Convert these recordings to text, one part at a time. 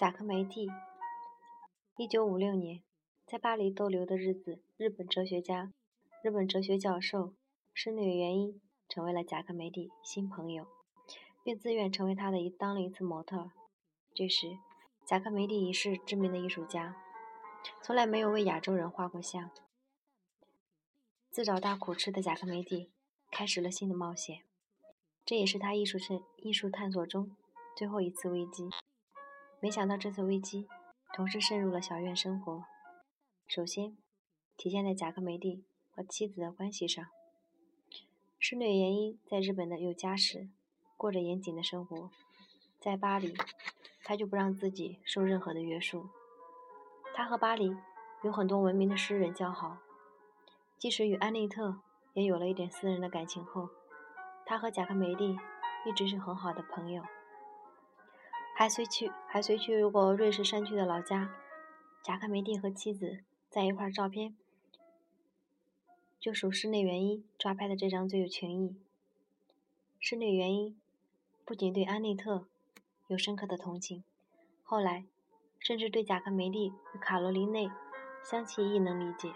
贾克梅蒂，一九五六年，在巴黎逗留的日子，日本哲学家、日本哲学教授室内元一成为了贾克梅蒂新朋友，并自愿成为他的一当了一次模特。这时，贾克梅蒂已是知名的艺术家，从来没有为亚洲人画过像。自找大苦吃的贾克梅蒂开始了新的冒险，这也是他艺术生艺术探索中最后一次危机。没想到这次危机同时渗入了小院生活。首先，体现在贾克梅蒂和妻子的关系上。室内原因在日本的有家室，过着严谨的生活。在巴黎，他就不让自己受任何的约束。他和巴黎有很多闻名的诗人交好，即使与安利特也有了一点私人的感情后，他和贾克梅蒂一直是很好的朋友。还随去还随去过瑞士山区的老家，贾克梅蒂和妻子在一块照片，就属室内原因抓拍的这张最有情意。室内原因不仅对安内特有深刻的同情，后来甚至对贾克梅蒂与卡罗琳内相契亦能理解，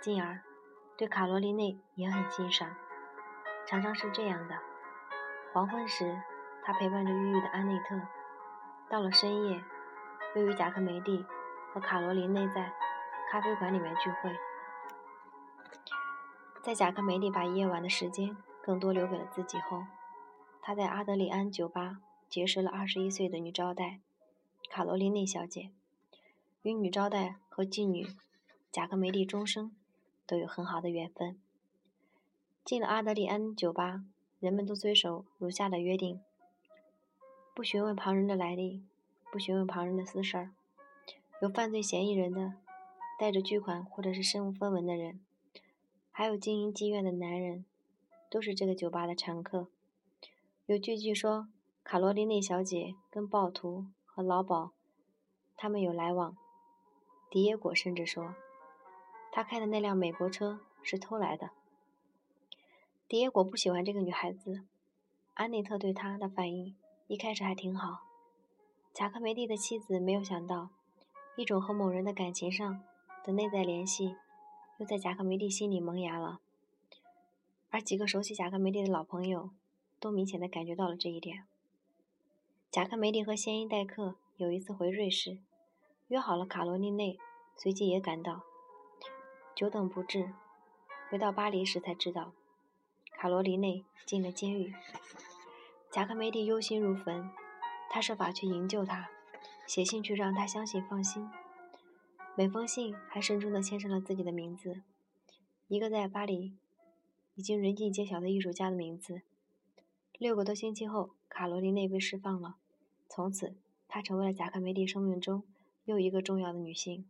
进而对卡罗琳内也很欣赏。常常是这样的：黄昏时，他陪伴着郁郁的安内特。到了深夜，又与贾克梅蒂和卡罗琳内在咖啡馆里面聚会。在贾克梅蒂把夜晚的时间更多留给了自己后，他在阿德里安酒吧结识了二十一岁的女招待卡罗琳内小姐。与女招待和妓女贾克梅蒂终生都有很好的缘分。进了阿德里安酒吧，人们都遵守如下的约定。不询问旁人的来历，不询问旁人的私事儿。有犯罪嫌疑人的，带着巨款或者是身无分文的人，还有经营妓院的男人，都是这个酒吧的常客。有据据说，卡罗琳内小姐跟暴徒和老鸨他们有来往。迪耶果甚至说，他开的那辆美国车是偷来的。迪耶果不喜欢这个女孩子，安内特对他的反应。一开始还挺好，贾克梅蒂的妻子没有想到，一种和某人的感情上的内在联系，又在贾克梅蒂心里萌芽了。而几个熟悉贾克梅蒂的老朋友，都明显的感觉到了这一点。贾克梅蒂和先因戴克有一次回瑞士，约好了卡罗琳内，随即也赶到。久等不至，回到巴黎时才知道，卡罗琳内进了监狱。贾克梅蒂忧心如焚，他设法去营救他，写信去让他相信放心。每封信还慎重地签上了自己的名字，一个在巴黎已经人尽皆晓的艺术家的名字。六个多星期后，卡罗琳内被释放了，从此她成为了贾克梅蒂生命中又一个重要的女性，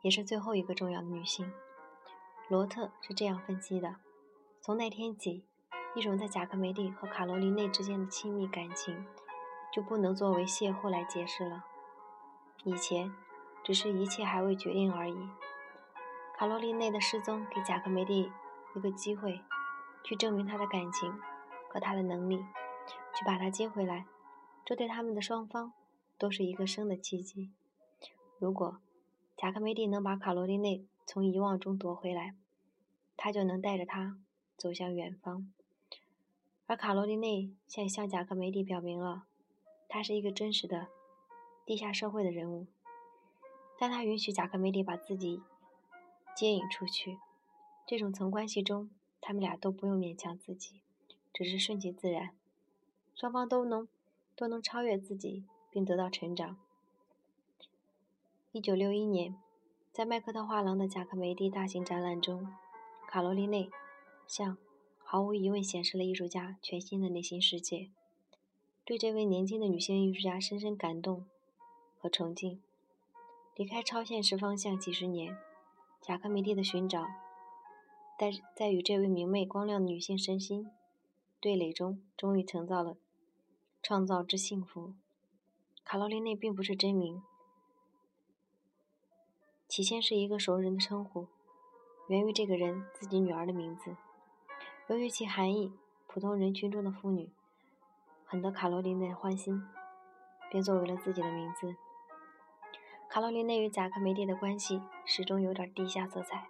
也是最后一个重要的女性。罗特是这样分析的：从那天起。一种在贾克梅蒂和卡罗琳内之间的亲密感情，就不能作为邂逅来解释了。以前，只是一切还未决定而已。卡罗琳内的失踪给贾克梅蒂一个机会，去证明他的感情和他的能力，去把他接回来。这对他们的双方都是一个生的契机。如果贾克梅蒂能把卡罗琳内从遗忘中夺回来，他就能带着她走向远方。而卡罗琳内向向贾克梅蒂表明了，他是一个真实的地下社会的人物，但他允许贾克梅蒂把自己接引出去。这种层关系中，他们俩都不用勉强自己，只是顺其自然，双方都能都能超越自己，并得到成长。一九六一年，在麦克特画廊的贾克梅蒂大型展览中，卡罗琳内向。毫无疑问显示了艺术家全新的内心世界，对这位年轻的女性艺术家深深感动和崇敬。离开超现实方向几十年，贾克梅蒂的寻找，在在与这位明媚光亮的女性身心对垒中，终于创造了创造之幸福。卡罗琳内并不是真名，起先是一个熟人的称呼，源于这个人自己女儿的名字。由于其含义，普通人群中的妇女很得卡罗琳的欢心。便作为了自己的名字。卡罗琳娜与贾克梅蒂的关系始终有点地下色彩，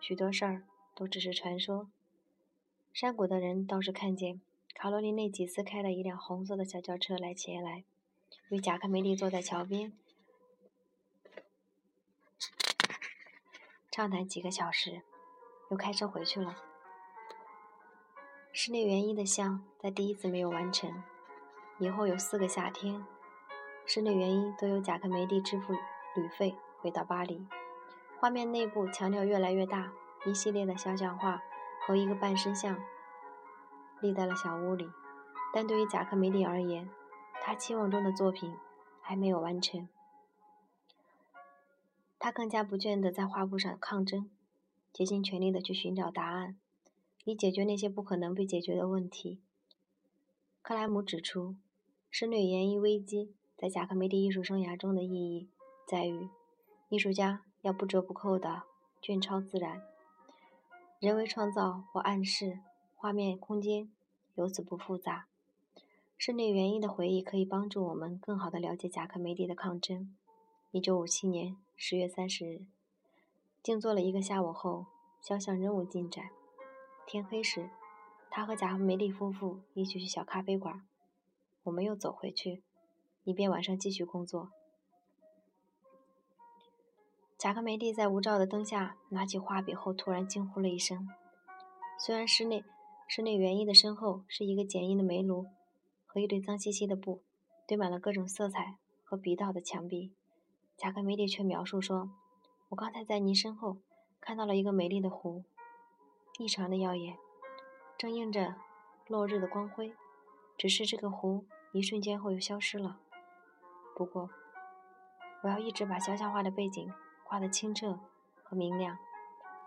许多事儿都只是传说。山谷的人倒是看见卡罗琳娜几次开了一辆红色的小轿车来前来，与贾克梅蒂坐在桥边，畅谈几个小时，又开车回去了。室内园艺的像在第一次没有完成，以后有四个夏天，室内园艺都由贾克梅蒂支付旅费，回到巴黎。画面内部强调越来越大，一系列的肖像画和一个半身像立在了小屋里。但对于贾克梅蒂而言，他期望中的作品还没有完成，他更加不倦地在画布上抗争，竭尽全力地去寻找答案。以解决那些不可能被解决的问题。克莱姆指出，室内园艺危机在贾克梅蒂艺术生涯中的意义在于，艺术家要不折不扣地卷超自然，人为创造或暗示画面空间由此不复杂。室内园艺的回忆可以帮助我们更好地了解贾克梅蒂的抗争。一九五七年十月三十日，静坐了一个下午后，肖像仍无进展。天黑时，他和贾克梅利夫妇一起去小咖啡馆。我们又走回去，以便晚上继续工作。贾克梅蒂在无照的灯下拿起画笔后，突然惊呼了一声。虽然室内室内园艺的身后是一个简易的煤炉和一堆脏兮兮的布，堆满了各种色彩和笔道的墙壁，贾克梅蒂却描述说：“我刚才在您身后看到了一个美丽的湖。”异常的耀眼，正映着落日的光辉。只是这个湖一瞬间后又消失了。不过，我要一直把肖像画的背景画得清澈和明亮，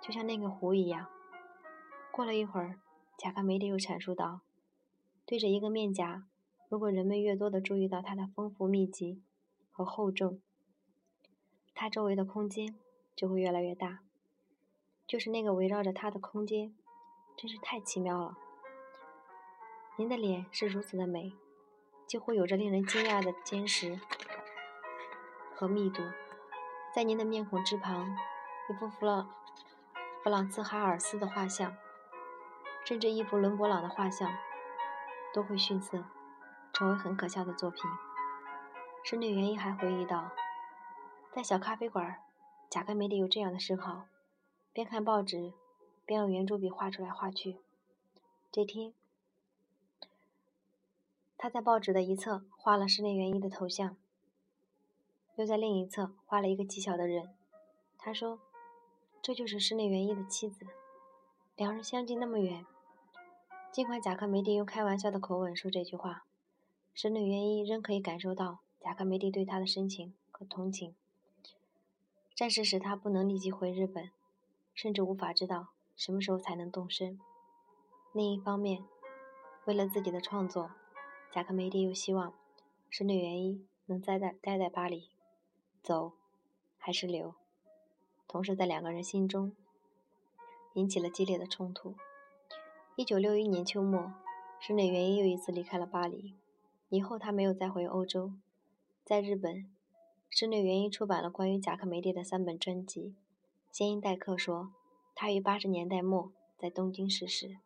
就像那个湖一样。过了一会儿，贾克梅蒂又阐述道：“对着一个面颊，如果人们越多地注意到它的丰富密集和厚重，它周围的空间就会越来越大。”就是那个围绕着他的空间，真是太奇妙了。您的脸是如此的美，几乎有着令人惊讶的坚实和密度。在您的面孔之旁，一幅弗朗弗朗茨哈尔斯的画像，甚至一幅伦勃朗的画像，都会逊色，成为很可笑的作品。室内园艺还回忆道，在小咖啡馆，贾克梅蒂有这样的嗜好。边看报纸，边用圆珠笔画出来画去。这天，他在报纸的一侧画了室内园艺的头像，又在另一侧画了一个极小的人。他说：“这就是室内园艺的妻子。”两人相距那么远，尽管贾克梅蒂用开玩笑的口吻说这句话，室内园艺仍可以感受到贾克梅蒂对他的深情和同情。战事使他不能立即回日本。甚至无法知道什么时候才能动身。另一方面，为了自己的创作，贾克梅蒂又希望室内园艺能待在待在巴黎，走还是留？同时，在两个人心中引起了激烈的冲突。一九六一年秋末，室内园艺又一次离开了巴黎，以后他没有再回欧洲。在日本，室内园艺出版了关于贾克梅蒂的三本专辑。先音代克说，他于八十年代末在东京逝世。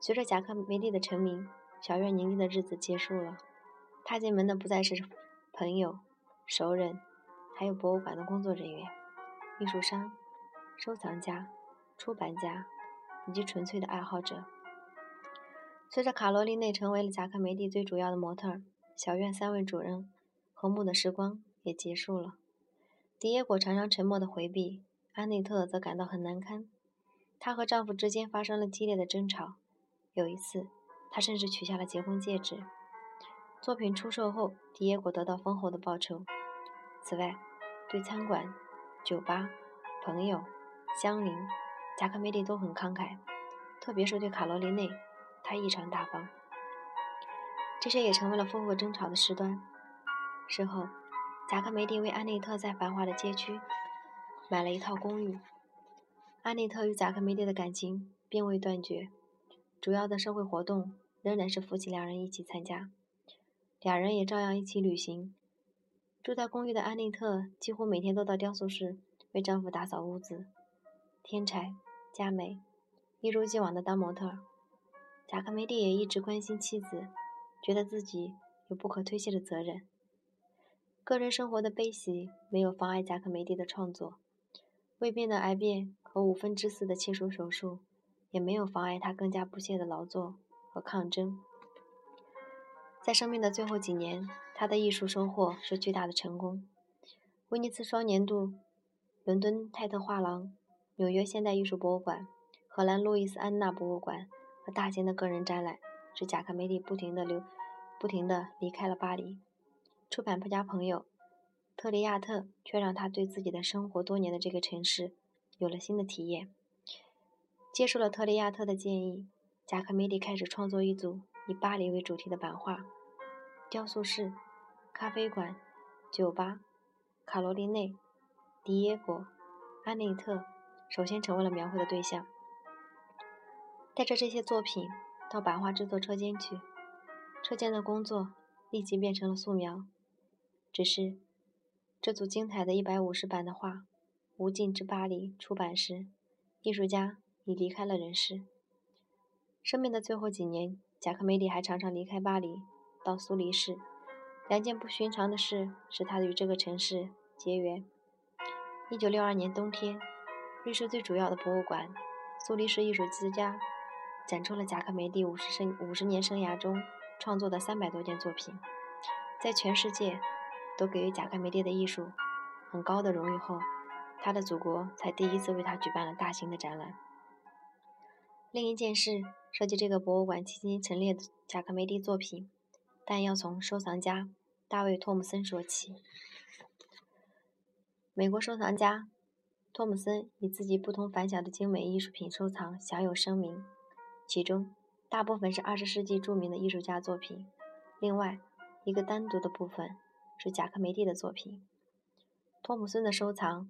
随着贾克梅蒂的成名，小院宁静的日子结束了。踏进门的不再是朋友、熟人，还有博物馆的工作人员、艺术商、收藏家、出版家以及纯粹的爱好者。随着卡罗琳内成为了贾克梅蒂最主要的模特，小院三位主人和睦的时光也结束了。迪耶果常常沉默地回避。安内特则感到很难堪，她和丈夫之间发生了激烈的争吵。有一次，她甚至取下了结婚戒指。作品出售后，迪耶果得到丰厚的报酬。此外，对餐馆、酒吧、朋友、乡邻，贾克梅利都很慷慨，特别是对卡罗琳内，他异常大方。这些也成为了夫妇争吵的事端。事后，贾克梅蒂为安内特在繁华的街区。买了一套公寓。安妮特与贾克梅蒂的感情并未断绝，主要的社会活动仍然是夫妻两人一起参加。俩人也照样一起旅行。住在公寓的安利特几乎每天都到雕塑室为丈夫打扫屋子、添柴、加煤，一如既往的当模特。贾克梅蒂也一直关心妻子，觉得自己有不可推卸的责任。个人生活的悲喜没有妨碍贾克梅蒂的创作，胃病的癌变和五分之四的切除手术也没有妨碍他更加不懈的劳作和抗争。在生命的最后几年，他的艺术收获是巨大的成功。威尼斯双年度、伦敦泰特画廊、纽约现代艺术博物馆、荷兰路易斯安那博物馆和大型的个人展览，使贾克梅蒂不停地留、不停地离开了巴黎。出版家朋友特里亚特却让他对自己的生活多年的这个城市有了新的体验。接受了特里亚特的建议，贾克梅蒂开始创作一组以巴黎为主题的版画。雕塑室、咖啡馆、酒吧，卡罗琳内、迪耶果、安内特首先成为了描绘的对象。带着这些作品到版画制作车间去，车间的工作立即变成了素描。只是这组精彩的一百五十版的画《无尽之巴黎》出版时，艺术家已离开了人世。生命的最后几年，贾克梅蒂还常常离开巴黎。到苏黎世，两件不寻常的事使他与这个城市结缘。一九六二年冬天，瑞士最主要的博物馆——苏黎世艺术之家，展出了贾克梅蒂五十生五十年生涯中创作的三百多件作品。在全世界都给予贾克梅蒂的艺术很高的荣誉后，他的祖国才第一次为他举办了大型的展览。另一件事涉及这个博物馆迄今陈列的贾克梅蒂作品。但要从收藏家大卫·托姆森说起。美国收藏家托姆森以自己不同凡响的精美艺术品收藏享有声名，其中大部分是二十世纪著名的艺术家作品。另外一个单独的部分是贾克梅蒂的作品。托姆森的收藏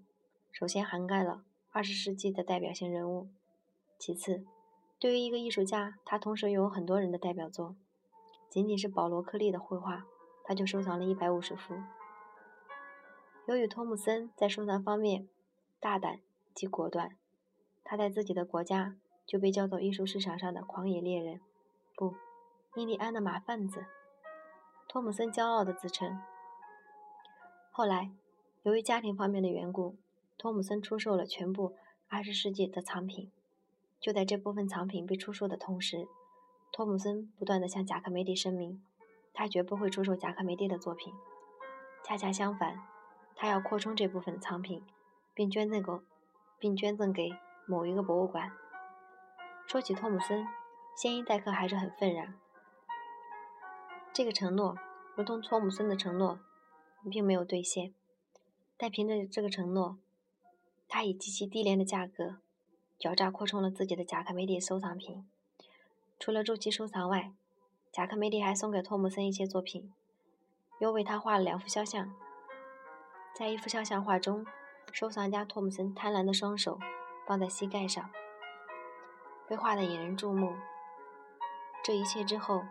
首先涵盖了二十世纪的代表性人物，其次，对于一个艺术家，他同时拥有很多人的代表作。仅仅是保罗·克利的绘画，他就收藏了一百五十幅。由于托姆森在收藏方面大胆及果断，他在自己的国家就被叫做艺术市场上的狂野猎人，不，印第安的马贩子。托姆森骄傲地自称。后来，由于家庭方面的缘故，托姆森出售了全部二十世纪的藏品。就在这部分藏品被出售的同时，托姆森不断地向贾克梅蒂声明，他绝不会出售贾克梅蒂的作品。恰恰相反，他要扩充这部分藏品，并捐赠给，并捐赠给某一个博物馆。说起托姆森，先一代客还是很愤然。这个承诺，如同托姆森的承诺，并没有兑现。但凭着这个承诺，他以极其低廉的价格，狡诈扩充了自己的贾克梅蒂收藏品。除了助其收藏外，贾克梅蒂还送给托姆森一些作品，又为他画了两幅肖像。在一幅肖像画中，收藏家托姆森贪婪的双手放在膝盖上，被画得引人注目。这一切之后，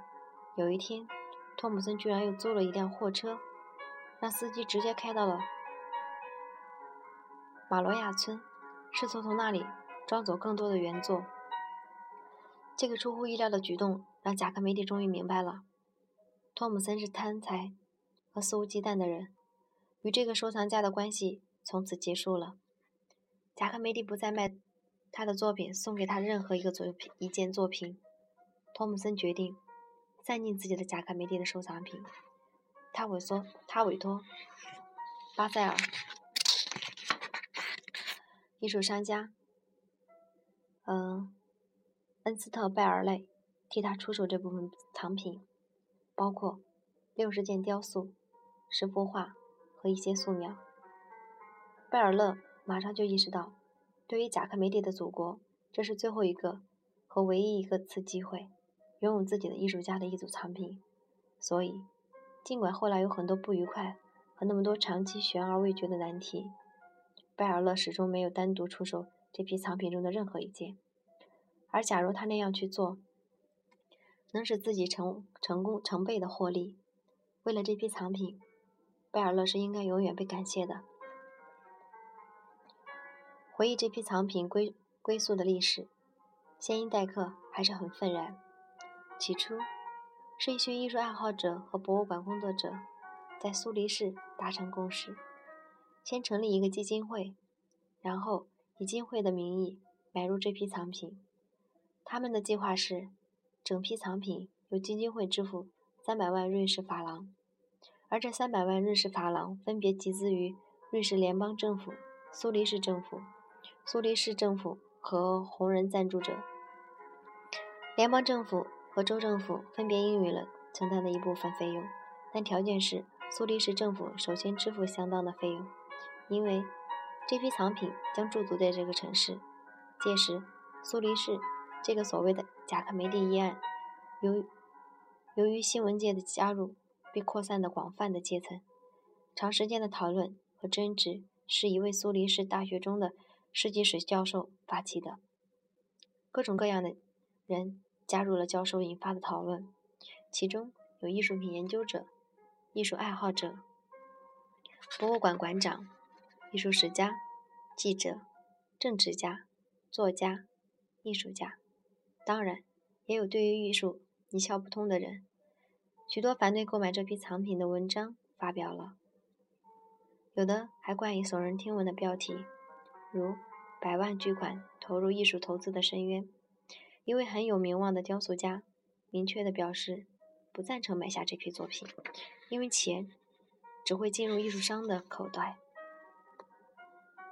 有一天，托姆森居然又租了一辆货车，让司机直接开到了马罗亚村，试图从那里装走更多的原作。这个出乎意料的举动让贾克梅蒂终于明白了，托姆森是贪财和肆无忌惮的人，与这个收藏家的关系从此结束了。贾克梅蒂不再卖他的作品送给他任何一个作品一件作品，托姆森决定散尽自己的贾克梅蒂的收藏品。他委托他委托巴塞尔艺术商家，嗯。恩斯特·贝尔类替他出售这部分藏品，包括六十件雕塑、十幅画和一些素描。贝尔勒马上就意识到，对于贾克梅蒂的祖国，这是最后一个和唯一一个次机会，拥有自己的艺术家的一组藏品。所以，尽管后来有很多不愉快和那么多长期悬而未决的难题，贝尔勒始终没有单独出售这批藏品中的任何一件。而假如他那样去做，能使自己成成功成倍的获利，为了这批藏品，贝尔勒是应该永远被感谢的。回忆这批藏品归归宿的历史，先因代客还是很愤然。起初，是一群艺术爱好者和博物馆工作者在苏黎世达成共识，先成立一个基金会，然后以金会的名义买入这批藏品。他们的计划是，整批藏品由基金会支付三百万瑞士法郎，而这三百万瑞士法郎分别集资于瑞士联邦政府、苏黎世政府、苏黎世政府和红人赞助者。联邦政府。和州政府分别应允了承担的一部分费用，但条件是苏黎世政府首先支付相当的费用，因为这批藏品将驻足在这个城市。届时，苏黎世这个所谓的贾克梅蒂一案，由由于新闻界的加入，被扩散的广泛的阶层。长时间的讨论和争执是一位苏黎世大学中的世纪史教授发起的，各种各样的人。加入了教授引发的讨论，其中有艺术品研究者、艺术爱好者、博物馆馆长、艺术史家、记者、政治家、作家、艺术家，当然也有对于艺术一窍不通的人。许多反对购买这批藏品的文章发表了，有的还冠以耸人听闻的标题，如“百万巨款投入艺术投资的深渊”。一位很有名望的雕塑家明确地表示，不赞成买下这批作品，因为钱只会进入艺术商的口袋。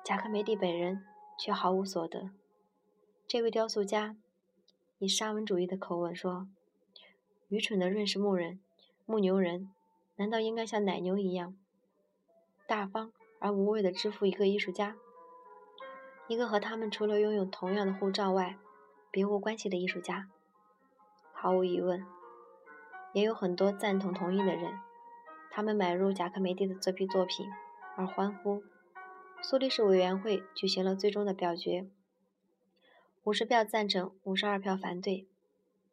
贾克梅蒂本人却毫无所得。这位雕塑家以沙文主义的口吻说：“愚蠢的瑞士牧人、牧牛人，难道应该像奶牛一样，大方而无畏地支付一个艺术家，一个和他们除了拥有同样的护照外？”别无关系的艺术家，毫无疑问，也有很多赞同同意的人。他们买入贾克梅蒂的这批作品而欢呼。苏黎世委员会举行了最终的表决，五十票赞成，五十二票反对。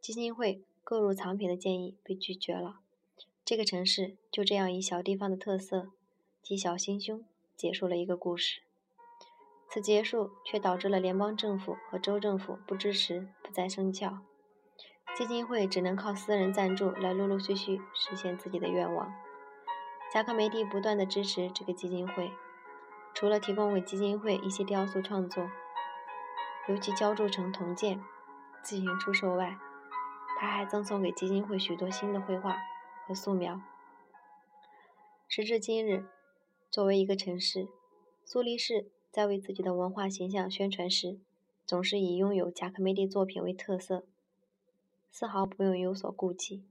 基金会购入藏品的建议被拒绝了。这个城市就这样以小地方的特色及小心胸结束了一个故事。此结束却导致了联邦政府和州政府不支持，不再生效。基金会只能靠私人赞助来陆陆续续实现自己的愿望。贾克梅蒂不断地支持这个基金会，除了提供给基金会一些雕塑创作，尤其浇铸成铜件进行出售外，他还赠送给基金会许多新的绘画和素描。时至今日，作为一个城市，苏黎世。在为自己的文化形象宣传时，总是以拥有贾克梅蒂作品为特色，丝毫不用有所顾忌。